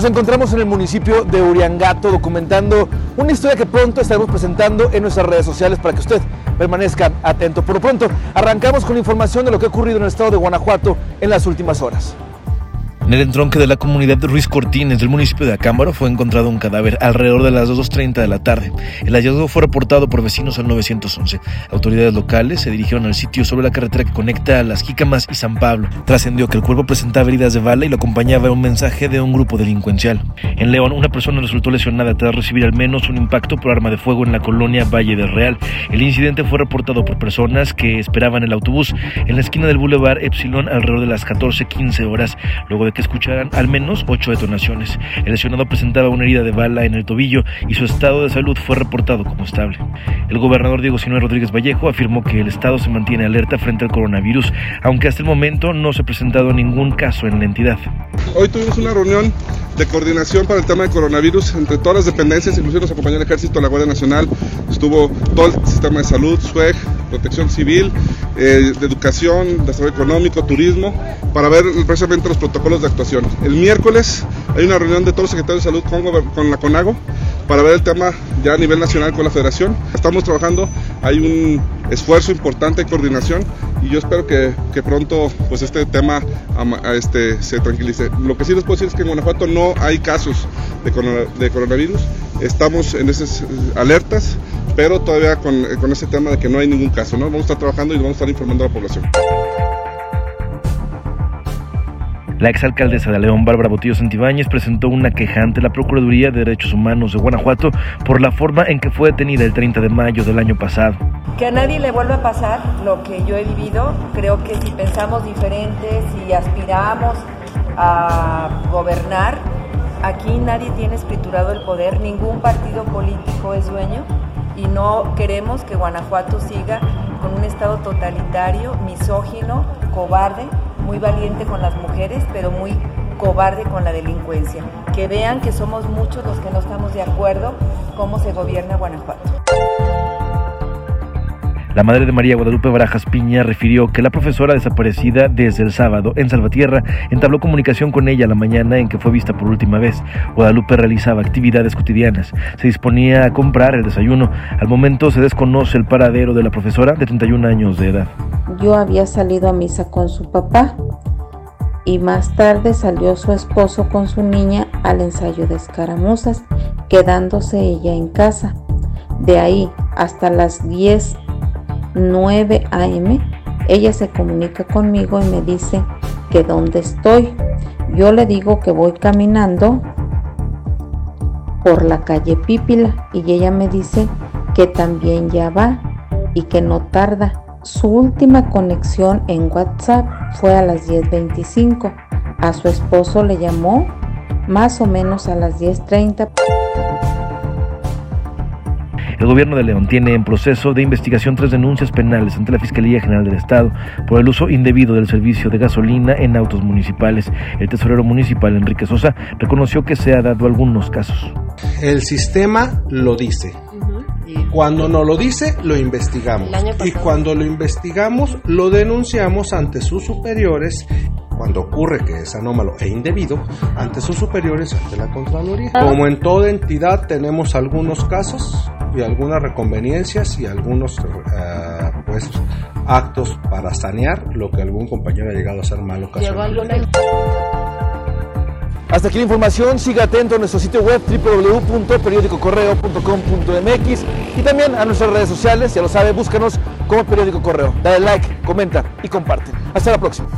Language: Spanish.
Nos encontramos en el municipio de Uriangato documentando una historia que pronto estaremos presentando en nuestras redes sociales para que usted permanezca atento. Por lo pronto, arrancamos con información de lo que ha ocurrido en el estado de Guanajuato en las últimas horas. En el entronque de la comunidad de Ruiz Cortines del municipio de Acámbaro fue encontrado un cadáver alrededor de las 2.30 de la tarde. El hallazgo fue reportado por vecinos al 911. Autoridades locales se dirigieron al sitio sobre la carretera que conecta a Las Jícamas y San Pablo. Trascendió que el cuerpo presentaba heridas de bala y lo acompañaba un mensaje de un grupo delincuencial. En León, una persona resultó lesionada tras recibir al menos un impacto por arma de fuego en la colonia Valle del Real. El incidente fue reportado por personas que esperaban el autobús en la esquina del Boulevard Epsilon alrededor de las 14.15 horas, luego de que escucharan al menos ocho detonaciones. El lesionado presentaba una herida de bala en el tobillo y su estado de salud fue reportado como estable. El gobernador Diego Sinue Rodríguez Vallejo afirmó que el estado se mantiene alerta frente al coronavirus, aunque hasta el momento no se ha presentado ningún caso en la entidad. Hoy tuvimos una reunión de coordinación para el tema de coronavirus entre todas las dependencias, inclusive nos acompañó el Ejército, la Guardia Nacional, estuvo todo el sistema de salud, SUEG, Protección Civil, eh, de Educación, Desarrollo Económico, Turismo, para ver precisamente los protocolos de actuación. El miércoles hay una reunión de todos los secretarios de salud con, con la CONAGO para ver el tema ya a nivel nacional con la federación. Estamos trabajando, hay un esfuerzo importante de coordinación y yo espero que, que pronto pues este tema este, se tranquilice. Lo que sí les puedo decir es que en Guanajuato no hay casos de, de coronavirus, estamos en esas alertas, pero todavía con, con ese tema de que no hay ningún caso, ¿no? Vamos a estar trabajando y vamos a estar informando a la población. La exalcaldesa de León, Bárbara Botillo Santibáñez, presentó una queja ante la Procuraduría de Derechos Humanos de Guanajuato por la forma en que fue detenida el 30 de mayo del año pasado. Que a nadie le vuelva a pasar lo que yo he vivido. Creo que si pensamos diferentes y aspiramos a gobernar, aquí nadie tiene escriturado el poder, ningún partido político es dueño y no queremos que Guanajuato siga con un estado totalitario, misógino, cobarde muy valiente con las mujeres, pero muy cobarde con la delincuencia. Que vean que somos muchos los que no estamos de acuerdo cómo se gobierna Guanajuato. La madre de María Guadalupe Barajas Piña refirió que la profesora desaparecida desde el sábado en Salvatierra entabló comunicación con ella la mañana en que fue vista por última vez. Guadalupe realizaba actividades cotidianas, se disponía a comprar el desayuno. Al momento se desconoce el paradero de la profesora de 31 años de edad. Yo había salido a misa con su papá y más tarde salió su esposo con su niña al ensayo de escaramuzas, quedándose ella en casa. De ahí hasta las 10 9 a.m., ella se comunica conmigo y me dice que dónde estoy. Yo le digo que voy caminando por la calle Pípila y ella me dice que también ya va y que no tarda. Su última conexión en WhatsApp fue a las 10.25. A su esposo le llamó más o menos a las 10.30. El gobierno de León tiene en proceso de investigación tres denuncias penales ante la Fiscalía General del Estado por el uso indebido del servicio de gasolina en autos municipales. El tesorero municipal Enrique Sosa reconoció que se ha dado algunos casos. El sistema lo dice. Cuando no lo dice, lo investigamos. Y cuando lo investigamos, lo denunciamos ante sus superiores cuando ocurre que es anómalo e indebido ante sus superiores ante la Contraloría. Como en toda entidad tenemos algunos casos y algunas reconveniencias y algunos eh, pues actos para sanear lo que algún compañero ha llegado a hacer mal ocasionalmente. Hasta aquí la información, siga atento a nuestro sitio web www.periodicocorreo.com.mx y también a nuestras redes sociales, ya lo sabe, búscanos como Periódico Correo. Dale like, comenta y comparte. Hasta la próxima.